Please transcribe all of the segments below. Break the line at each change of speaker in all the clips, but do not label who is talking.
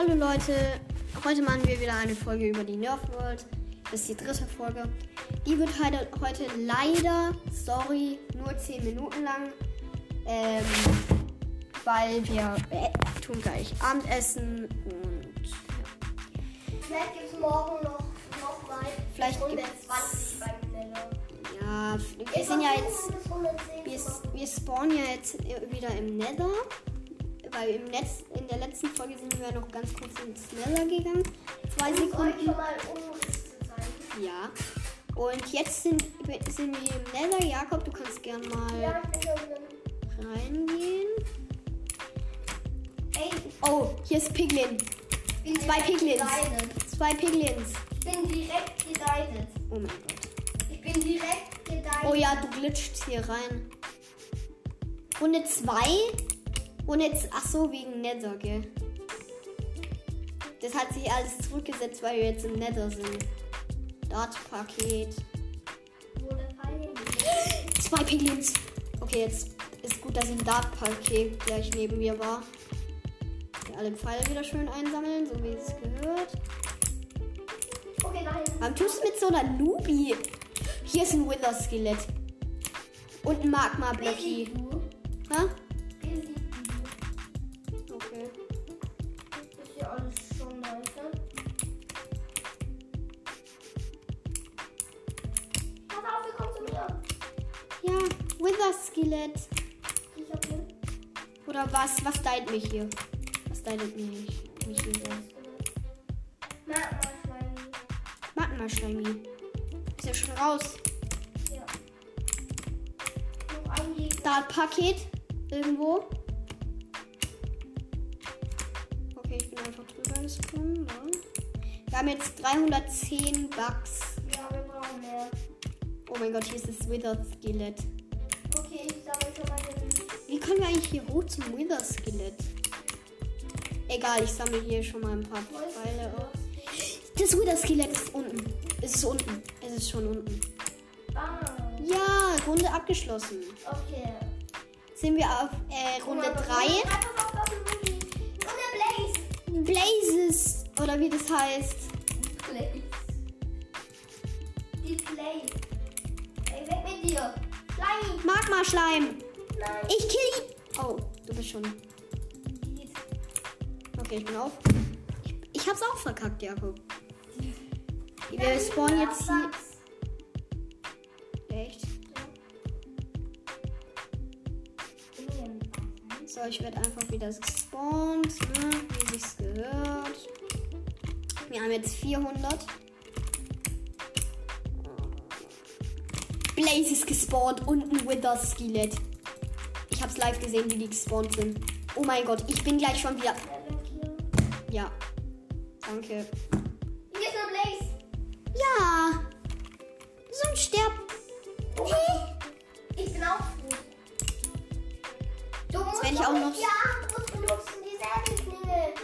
Hallo Leute, heute machen wir wieder eine Folge über die Nerf World. Das ist die dritte Folge. Die wird heute, heute leider, sorry, nur 10 Minuten lang. Ähm, weil wir äh, tun gleich Abendessen und
Vielleicht gibt es morgen noch, noch mal
Vielleicht
120 beim Nether.
ja, wir sind ja jetzt, wir, wir spawnen ja jetzt wieder im Nether. Weil im Netz, in der letzten Folge sind wir noch ganz kurz ins Nether gegangen. Zwei
Um
Sekunden.
schon mal zeigen.
Ja. Und jetzt sind, sind wir im Nether. Jakob, du kannst gern mal
Ja,
reingehen.
Ey,
Oh, hier ist Piglin.
bin
Zwei Piglins.
gedeitet.
Zwei Piglins.
Ich bin direkt gedeitet.
Oh mein Gott.
Ich bin direkt gedeitet.
Oh ja, du glitscht hier rein. Runde 2. Und jetzt, ach so, wegen Nether, gell? Das hat sich alles zurückgesetzt, weil wir jetzt im Nether sind.
Pfeil
Zwei Piglins. Okay, jetzt ist gut, dass ein Dart-Paket gleich neben mir war. Wir alle Pfeile wieder schön einsammeln, so wie es gehört.
Okay, da hinten.
Warum tust du mit so einer Nubi? Hier ist ein Wither-Skelett. Und ein Magma-Blöcki. Ha? Wither-Skelett. Oder was? Was deilt mich hier? Was deilt mich, mich hier? so?
Magma-Schwein.
Magma-Slimy. Ist ja schon raus.
Ja. Noch ein.
Dart-Paket. Irgendwo. Okay, ich bin einfach drüber gesprungen. Ja. Wir haben jetzt 310 Bucks.
Ja, wir brauchen mehr.
Oh mein Gott, hier ist das Wither-Skelett. Wie kommen wir eigentlich hier hoch zum Wither-Skelett? Egal, ich sammle hier schon mal ein paar Pfeile
das?
auf. Das Wither-Skelett ist unten. Es ist unten. Es ist schon unten.
Ah,
Ja, Runde abgeschlossen.
okay.
Sind wir auf äh, Runde
Guck mal,
3?
Warte, pass auf, das ist Ruby. Und der Blaze.
Blazes. Oder wie das heißt.
Blaze. Die Blaze. Ey, weg mit dir. Slimy.
Magma-Schleim. Ich kill ihn. Oh, du bist schon. Okay, ich bin auf. Ich, ich hab's auch verkackt, Jakob. Wir spawnen jetzt hier. Echt? So, ich werde einfach wieder gespawnt, ne? wie sich's gehört. Wir haben jetzt 400. Blaze ist gespawnt und ein Wither-Skelett. Ich hab's live gesehen, wie die gespawnt sind. Oh mein Gott, ich bin gleich schon wieder. Ja. Danke.
Hier ist ein Blaze.
Ja. So ein Sterb.
Ich bin auch gut. Du musst
ich auch noch-
Ja, du musst benutzen die Säbelklinge.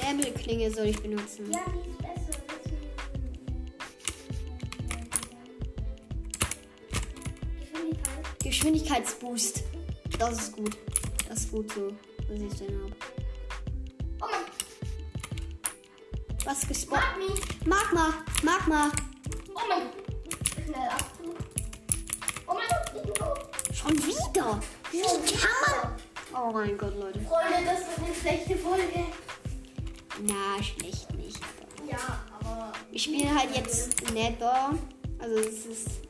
Säbelklinge soll ich benutzen.
Ja, die ist
Geschwindigkeitsboost. Das ist gut. Das ist gut so, was ich denn habe.
Oh mein
Was gespawnt? Magma. Magma.
Oh mein Schnell Abzug. Oh mein Gott.
Schon wieder. Wie kann man? Oh mein Gott, Leute.
Freunde, das wird eine schlechte Folge.
Na, schlecht nicht.
Ja, aber.
Ich spiele halt jetzt Nether. Also es ist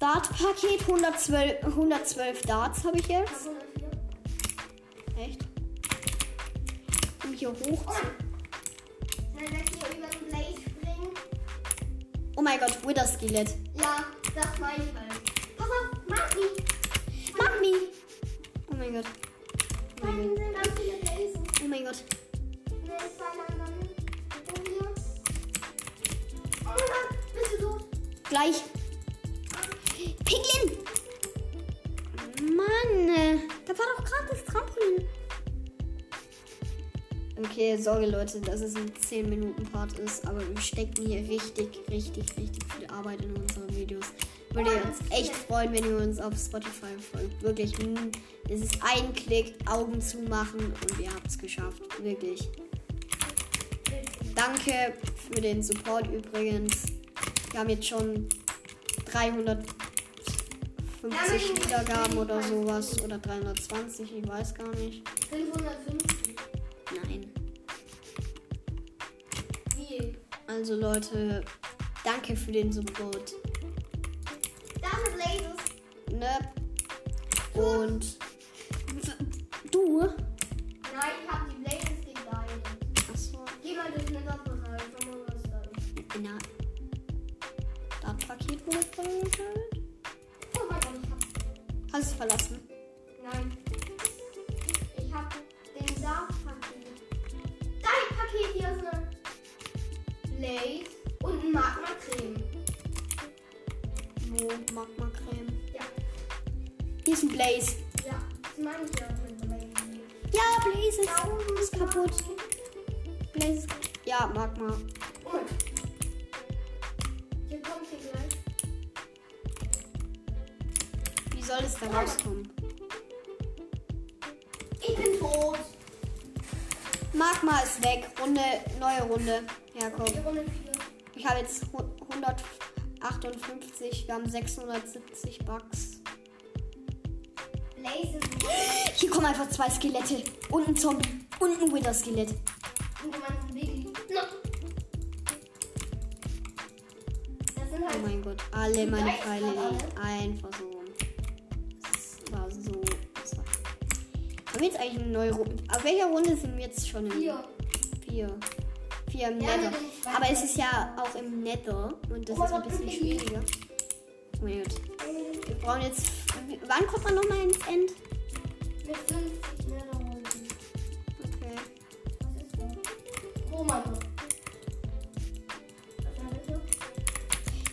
Dart-Paket 112, 112 Darts habe ich jetzt. Echt? Um hier hoch
Oh
zu. Oh mein Gott, Wither-Skelett.
Ja, das meine ich halt. Pass auf. Magmi!
Oh mein Gott. Oh mein Gott. Oh mein Gott.
Oh mein Gott, bist du tot?
Gleich. Piglin! Mann, äh, da war doch gerade das Trampolin. Okay, sorry Leute, dass es ein 10 Minuten Part ist, aber wir stecken hier richtig, richtig, richtig viel Arbeit in unsere Videos. Würde uns echt freuen, wenn ihr uns auf Spotify folgt. Wirklich. mm, Es ist ein Klick, Augen zu machen und ihr habt es geschafft. Wirklich. Danke für den Support übrigens. Wir haben jetzt schon 350 Wiedergaben oder sowas. Oder 320, ich weiß gar nicht.
550.
Nein.
Wie?
Also Leute, danke für den Support.
Damit Lasers.
Ne? Und du?
Nein, ich hab die Lasers geleitet.
Achso,
Geh mal durch den Bereich, schau mal was da ist.
na. Das Paket wurde freigeschaltet.
Oh
Hast du es verlassen?
Nein. Ich hab den Saftpaket. Dein Paket hier ist eine Lace und ein Magma-Creme.
Wo? Magma-Creme.
Ja,
Hier ist ein Blaze.
ja, das meine ich ja mit Blaze.
Ja, Blaze ist, ist kaputt. Blaze ist Ja, Magma. Soll es da rauskommen?
Ich bin tot.
Magma ist weg. Runde, neue Runde. Ja, komm.
Die Runde 4.
Ich habe jetzt hu- 158, wir haben 670 Bucks. Hier kommen einfach zwei Skelette. Und ein Zombie. Und ein Wither-Skelett.
Sind
Oh
halt.
mein Gott, alle meine Pfeile einfach so. Haben wir jetzt eigentlich eine neue Runde? Auf welcher Runde sind wir jetzt schon? Im
Vier.
Vier. Vier im
Ja,
Nether. Aber es ist ja auch im Nether. Und das
Oh
ist ein bisschen schwieriger. Oh mein Gott. Wir brauchen jetzt. Wann kommt man nochmal ins End?
Mit 50 Netherrunden.
Okay.
Was ist das? Oh mein Gott.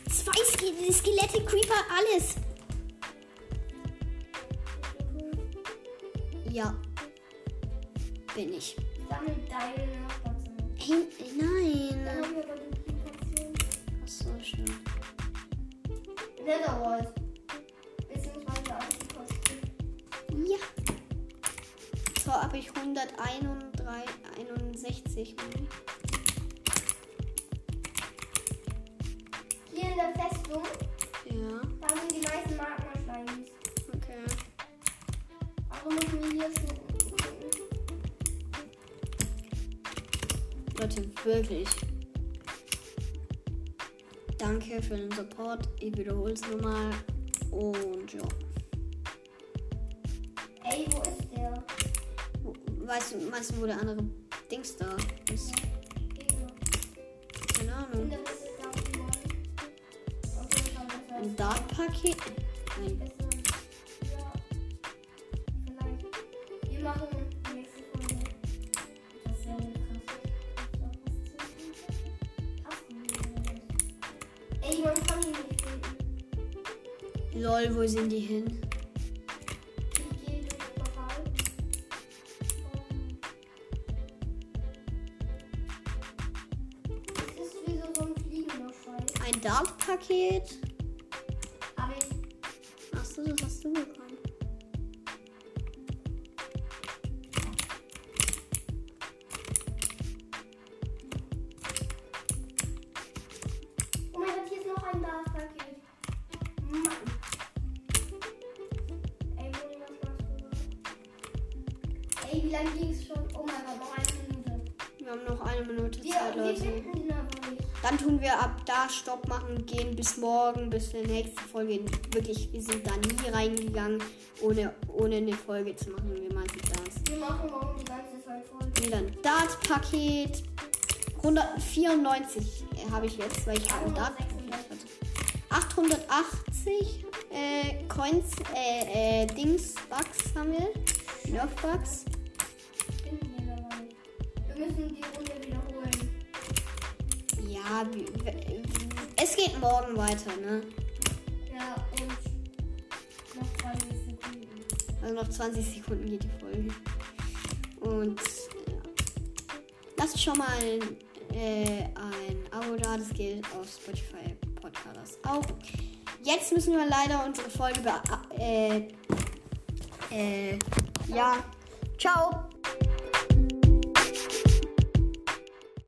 Zwei Ske Skelette, Creeper, alles. Ja. Bin ich.
Sammel deine Dann
nein. Achso, schön.
Netherwalls. Beziehungsweise Antikosten.
Ja. So habe ich 161.
Hier in der Festung,
Ja,
da sind die meisten Magma-Schleimys. Also müssen wir hier finden.
Leute, wirklich. Danke für den Support. Ich wiederhole es nochmal. Und ja.
Ey, wo ist der?
Wo- Weißt du, weißt du, wo der andere Dings da ist? Keine
In
Ahnung.
der Mitte da machen nächste Folge. Das sehr krass. Ey, man kann ihn nicht finden.
Lol, wo sind die hin?
Ein ich
Achso, das hast du bekommen. Dann tun wir ab da Stopp machen, gehen bis morgen, bis zur nächsten Folge. Wirklich, wir sind da nie reingegangen, ohne, ohne eine Folge zu machen. Wir meistens das.
Wir machen morgen die ganze Zeit voll.
Und dann Dart-Paket. 194 habe ich jetzt, weil ich Dart-Paket hatte. 880 äh, Coins, äh, äh, Dings, Bugs haben wir. Nerf-Bugs.
Finden wir müssen die.
Ja, wie- w- es geht morgen weiter, ne?
Ja, und noch 20 Sekunden.
Also noch 20 Sekunden geht die Folge. Und ja. lasst schon mal äh, ein Abo da, das gilt auf Spotify Podcast auch. jetzt müssen wir leider unsere Folge be äh, äh, ja. Ciao.